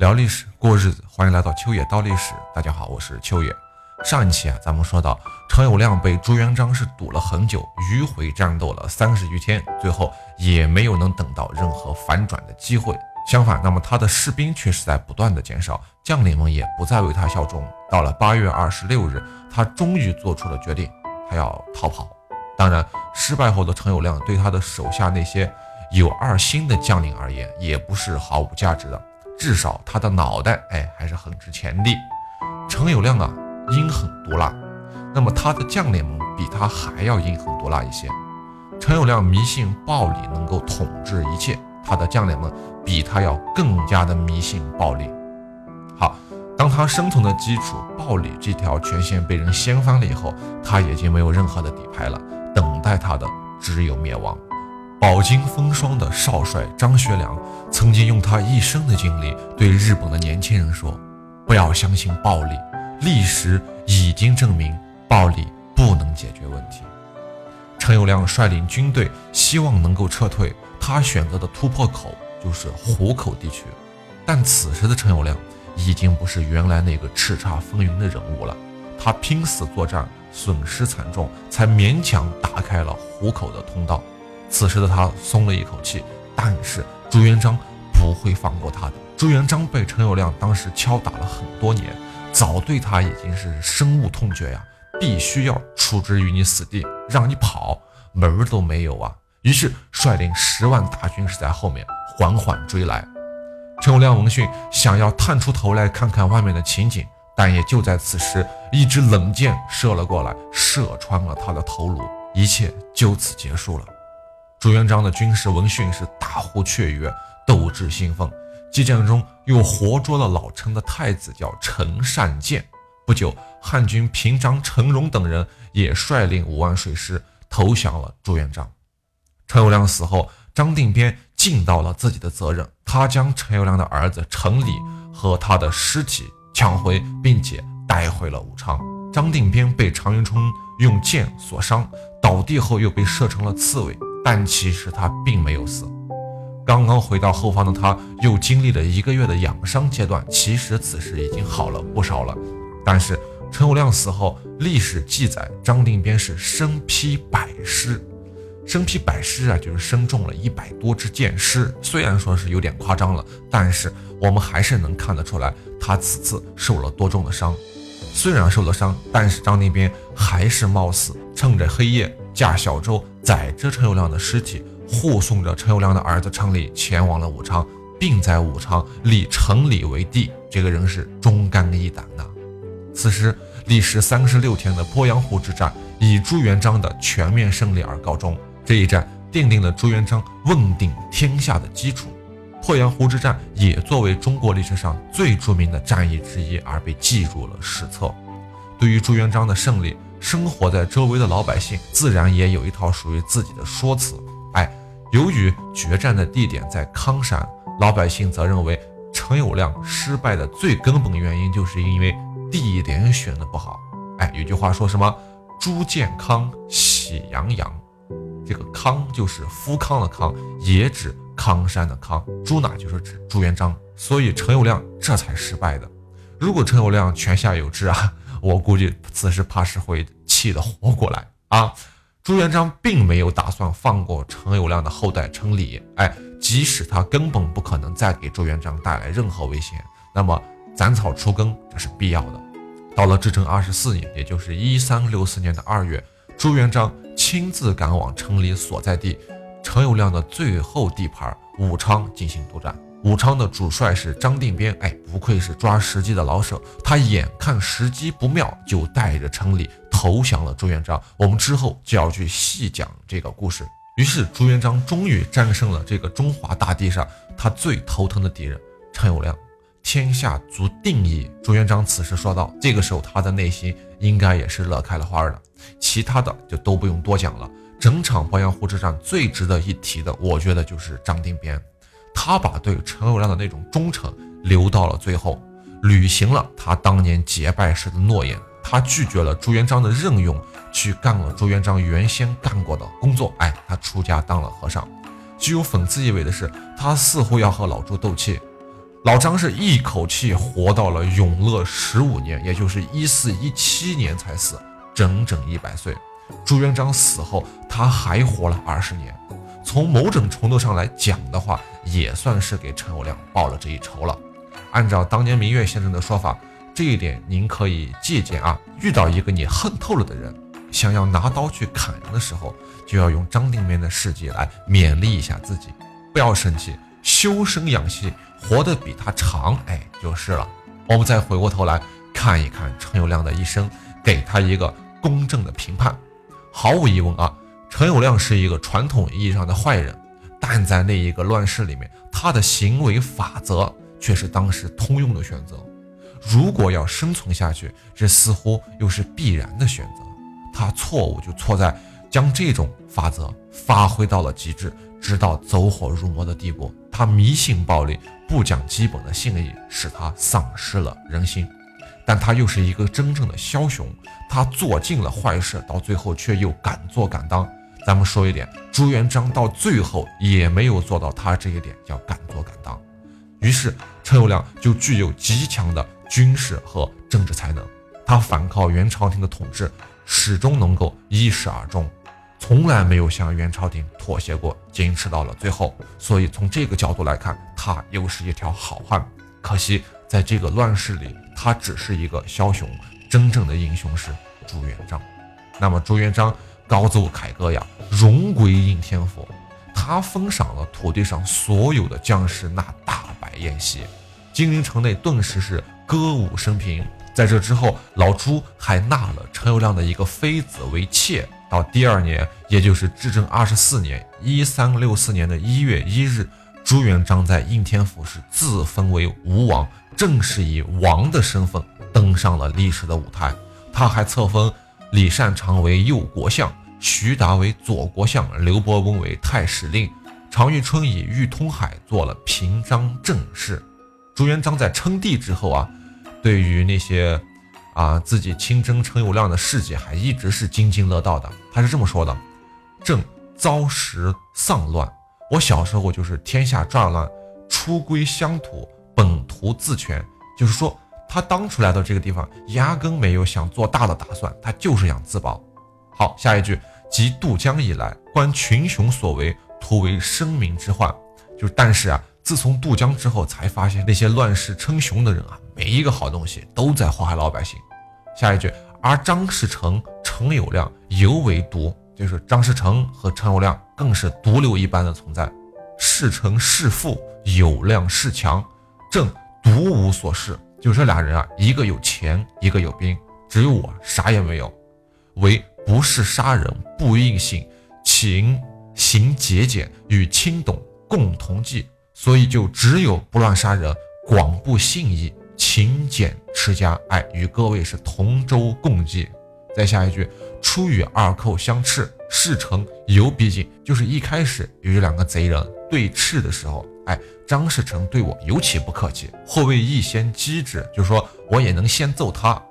聊历史，过日子，欢迎来到秋野道历史。大家好，我是秋野。上一期啊，咱们说到陈友谅被朱元璋是堵了很久，迂回战斗了三十余天，最后也没有能等到任何反转的机会。相反，那么他的士兵却是在不断的减少，将领们也不再为他效忠。到了八月二十六日，他终于做出了决定，他要逃跑。当然，失败后的陈友谅对他的手下那些有二心的将领而言，也不是毫无价值的。至少他的脑袋，哎，还是很值钱的。陈友谅啊，阴狠毒辣，那么他的将领们比他还要阴狠毒辣一些。陈友谅迷信暴力能够统治一切，他的将领们比他要更加的迷信暴力。好，当他生存的基础暴力这条权限被人掀翻了以后，他已经没有任何的底牌了，等待他的只有灭亡。饱经风霜的少帅张学良曾经用他一生的经历对日本的年轻人说：“不要相信暴力，历史已经证明暴力不能解决问题。”陈友谅率领军队，希望能够撤退，他选择的突破口就是湖口地区。但此时的陈友谅已经不是原来那个叱咤风云的人物了，他拼死作战，损失惨重，才勉强打开了湖口的通道。此时的他松了一口气，但是朱元璋不会放过他的。朱元璋被陈友谅当时敲打了很多年，早对他已经是深恶痛绝呀，必须要处置于你死地，让你跑门儿都没有啊！于是率领十万大军是在后面缓缓追来。陈友谅闻讯，想要探出头来看看外面的情景，但也就在此时，一支冷箭射了过来，射穿了他的头颅，一切就此结束了。朱元璋的军事闻讯是大呼雀跃，斗志兴奋。激战中又活捉了老陈的太子，叫陈善建。不久，汉军平章陈荣等人也率领五万水师投降了朱元璋。陈友谅死后，张定边尽到了自己的责任，他将陈友谅的儿子陈礼和他的尸体抢回，并且带回了武昌。张定边被常遇春用箭所伤，倒地后又被射成了刺猬。但其实他并没有死，刚刚回到后方的他，又经历了一个月的养伤阶段。其实此时已经好了不少了。但是陈友谅死后，历史记载张定边是身披百尸，身披百尸啊，就是身中了一百多支箭矢。虽然说是有点夸张了，但是我们还是能看得出来，他此次受了多重的伤。虽然受了伤，但是张定边还是冒死趁着黑夜。驾小舟载着陈友谅的尸体，护送着陈友谅的儿子陈礼前往了武昌，并在武昌立陈礼为帝。这个人是忠肝义胆呐。此时历时三十六天的鄱阳湖之战以朱元璋的全面胜利而告终。这一战奠定了朱元璋问鼎天下的基础。鄱阳湖之战也作为中国历史上最著名的战役之一而被记入了史册。对于朱元璋的胜利。生活在周围的老百姓自然也有一套属于自己的说辞。哎，由于决战的地点在康山，老百姓则认为陈友谅失败的最根本原因就是因为地点选的不好。哎，有句话说什么“朱建康，喜洋洋”，这个康就是夫康的康，也指康山的康。朱呢，就是指朱元璋，所以陈友谅这才失败的。如果陈友谅泉下有知啊。我估计此时怕是会气得活过来啊！朱元璋并没有打算放过陈友谅的后代陈礼，哎，即使他根本不可能再给朱元璋带来任何危险，那么斩草除根这是必要的。到了至正二十四年，也就是一三六四年的二月，朱元璋亲自赶往陈礼所在地陈友谅的最后地盘武昌进行督战。武昌的主帅是张定边，哎，不愧是抓时机的老手。他眼看时机不妙，就带着城里投降了朱元璋。我们之后就要去细讲这个故事。于是朱元璋终于战胜了这个中华大地上他最头疼的敌人陈友谅，天下足定矣。朱元璋此时说道：“这个时候他的内心应该也是乐开了花的。其他的就都不用多讲了。整场鄱阳湖之战最值得一提的，我觉得就是张定边。”他把对陈友谅的那种忠诚留到了最后，履行了他当年结拜时的诺言。他拒绝了朱元璋的任用，去干了朱元璋原先干过的工作。哎，他出家当了和尚。具有讽刺意味的是，他似乎要和老朱斗气。老张是一口气活到了永乐十五年，也就是一四一七年才死，整整一百岁。朱元璋死后，他还活了二十年。从某种程度上来讲的话，也算是给陈友谅报了这一仇了。按照当年明月先生的说法，这一点您可以借鉴啊。遇到一个你恨透了的人，想要拿刀去砍人的时候，就要用张定边的事迹来勉励一下自己，不要生气，修身养息。活得比他长，哎，就是了。我们再回过头来看一看陈友谅的一生，给他一个公正的评判。毫无疑问啊，陈友谅是一个传统意义上的坏人，但在那一个乱世里面，他的行为法则却是当时通用的选择。如果要生存下去，这似乎又是必然的选择。他错误就错在将这种法则发挥到了极致。直到走火入魔的地步，他迷信暴力，不讲基本的信义，使他丧失了人心。但他又是一个真正的枭雄，他做尽了坏事，到最后却又敢做敢当。咱们说一点，朱元璋到最后也没有做到他这一点，叫敢做敢当。于是陈友谅就具有极强的军事和政治才能，他反抗元朝廷的统治，始终能够一始而终。从来没有向元朝廷妥协过，坚持到了最后。所以从这个角度来看，他又是一条好汉。可惜在这个乱世里，他只是一个枭雄，真正的英雄是朱元璋。那么朱元璋高奏凯歌呀，荣归应天府，他封赏了土地上所有的将士，那大摆宴席，金陵城内顿时是歌舞升平。在这之后，老朱还纳了陈友谅的一个妃子为妾。到第二年，也就是至正二十四年（一三六四年的一月一日），朱元璋在应天府是自封为吴王，正式以王的身份登上了历史的舞台。他还册封李善长为右国相，徐达为左国相，刘伯温为太史令，常遇春以玉通海做了平章政事。朱元璋在称帝之后啊，对于那些。啊，自己亲征陈友谅的事迹还一直是津津乐道的。他是这么说的：“朕遭时丧乱，我小时候就是天下战乱，出归乡土，本图自全。”就是说，他当初来到这个地方，压根没有想做大的打算，他就是想自保。好，下一句：“即渡江以来，观群雄所为，徒为生民之患。”就，但是啊，自从渡江之后，才发现那些乱世称雄的人啊，每一个好东西都在祸害老百姓。下一句，而张士诚、陈友谅尤为独，就是张士诚和陈友谅更是毒瘤一般的存在。士诚势富，友谅势强，朕独无所事。就这俩人啊，一个有钱，一个有兵，只有我啥也没有。为不是杀人，不应信，请行节俭，与亲董共同计，所以就只有不乱杀人，广布信义。勤俭持家，哎，与各位是同舟共济。再下一句，初与二寇相斥，事成犹逼近。就是一开始与这两个贼人对峙的时候，哎，张士诚对我尤其不客气，后位亦先击之，就是说我也能先揍他。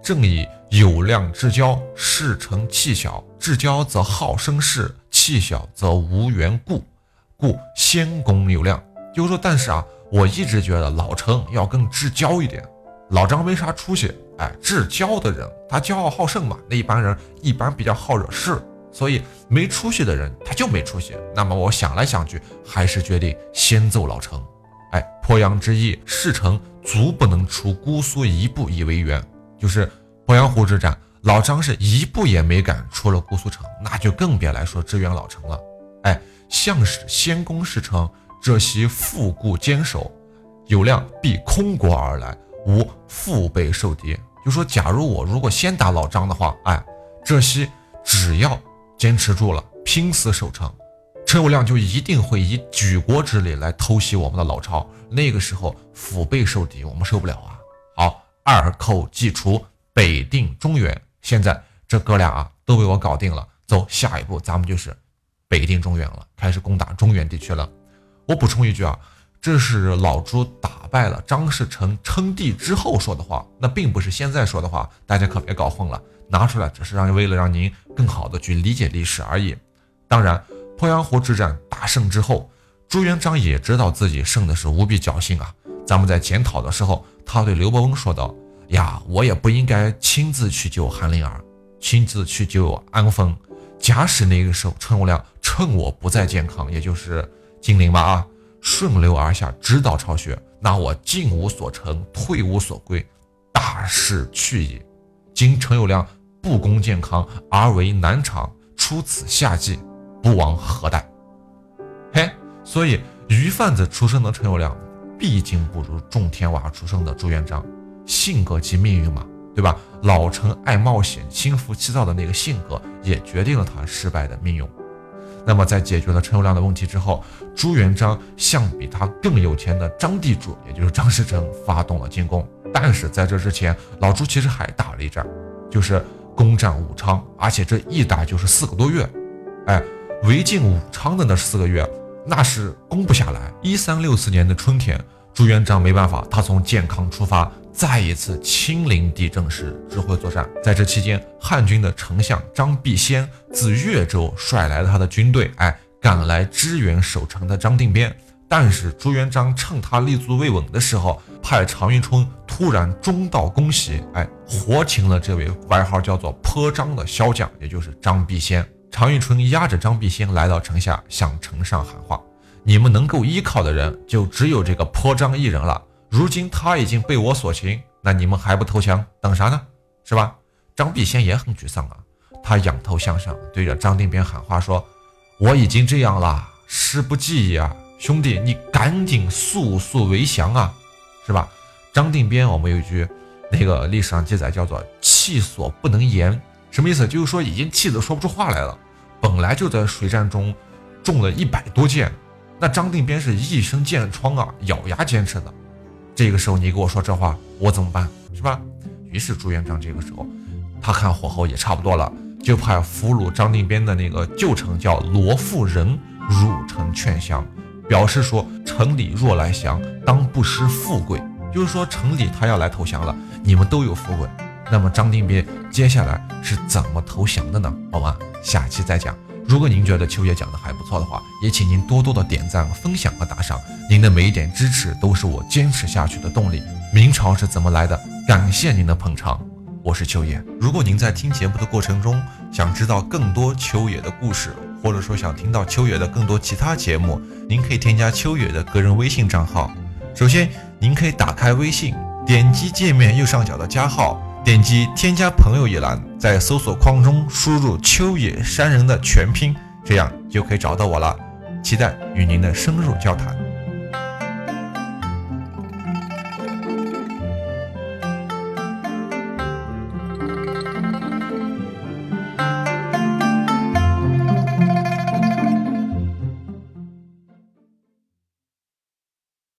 正以有量至交，事成气小，至交则好生事，气小则无缘故，故先攻有量。就是说，但是啊。我一直觉得老陈要更至交一点，老张没啥出息。哎，至交的人他骄傲好胜嘛，那一般人一般比较好惹事，所以没出息的人他就没出息。那么我想来想去，还是决定先揍老陈。哎，鄱阳之役，事成足不能出姑苏一步以为援，就是鄱阳湖之战，老张是一步也没敢出了姑苏城，那就更别来说支援老陈了。哎，项使先攻事成。这袭腹固坚守，有量必空国而来，无腹背受敌。就说，假如我如果先打老张的话，哎，这袭只要坚持住了，拼死守城，陈友谅就一定会以举国之力来偷袭我们的老巢。那个时候腹背受敌，我们受不了啊！好，二寇既除，北定中原。现在这哥俩啊都被我搞定了，走，下一步咱们就是北定中原了，开始攻打中原地区了。我补充一句啊，这是老朱打败了张士诚称帝之后说的话，那并不是现在说的话，大家可别搞混了。拿出来只是让为了让您更好的去理解历史而已。当然，鄱阳湖之战大胜之后，朱元璋也知道自己胜的是无比侥幸啊，咱们在检讨的时候，他对刘伯温说道：“呀，我也不应该亲自去救韩灵儿，亲自去救安丰。假使那个时候陈友谅趁我不在健康，也就是金陵吧啊，顺流而下，直捣巢穴，那我进无所成，退无所归，大势去矣。今陈友谅不攻健康，而为南昌，出此下计，不枉何待？嘿，所以鱼贩子出身的陈友谅。”毕竟不如种田娃出生的朱元璋，性格及命运嘛，对吧？老成爱冒险、心浮气躁的那个性格，也决定了他失败的命运。那么，在解决了陈友谅的问题之后，朱元璋向比他更有钱的张地主，也就是张士诚，发动了进攻。但是在这之前，老朱其实还打了一仗，就是攻占武昌，而且这一打就是四个多月。哎，围进武昌的那四个月。那是攻不下来。一三六四年的春天，朱元璋没办法，他从建康出发，再一次亲临地震时指挥作战。在这期间，汉军的丞相张必先自越州率来了他的军队，哎，赶来支援守城的张定边。但是朱元璋趁他立足未稳的时候，派常遇春突然中道攻袭，哎，活擒了这位外号叫做泼张的骁将，也就是张必先。常遇春押着张必先来到城下，向城上喊话：“你们能够依靠的人，就只有这个泼张一人了。如今他已经被我所擒，那你们还不投降，等啥呢？是吧？”张必先也很沮丧啊，他仰头向上，对着张定边喊话说：“我已经这样了，师不济呀，兄弟，你赶紧速速为降啊，是吧？”张定边，我们有一句那个历史上记载叫做“气所不能言”。什么意思？就是说已经气得说不出话来了。本来就在水战中中了一百多箭，那张定边是一身箭疮啊，咬牙坚持的。这个时候你给我说这话，我怎么办？是吧？于是朱元璋这个时候，他看火候也差不多了，就派俘虏张定边的那个旧臣叫罗富仁入城劝降，表示说城里若来降，当不失富贵。就是说城里他要来投降了，你们都有富贵。那么张定边接下来是怎么投降的呢？好吗？下期再讲。如果您觉得秋叶讲的还不错的话，也请您多多的点赞、分享和打赏。您的每一点支持都是我坚持下去的动力。明朝是怎么来的？感谢您的捧场，我是秋叶。如果您在听节目的过程中想知道更多秋野的故事，或者说想听到秋野的更多其他节目，您可以添加秋野的个人微信账号。首先，您可以打开微信，点击界面右上角的加号。点击添加朋友一栏，在搜索框中输入“秋野山人”的全拼，这样就可以找到我了。期待与您的深入交谈。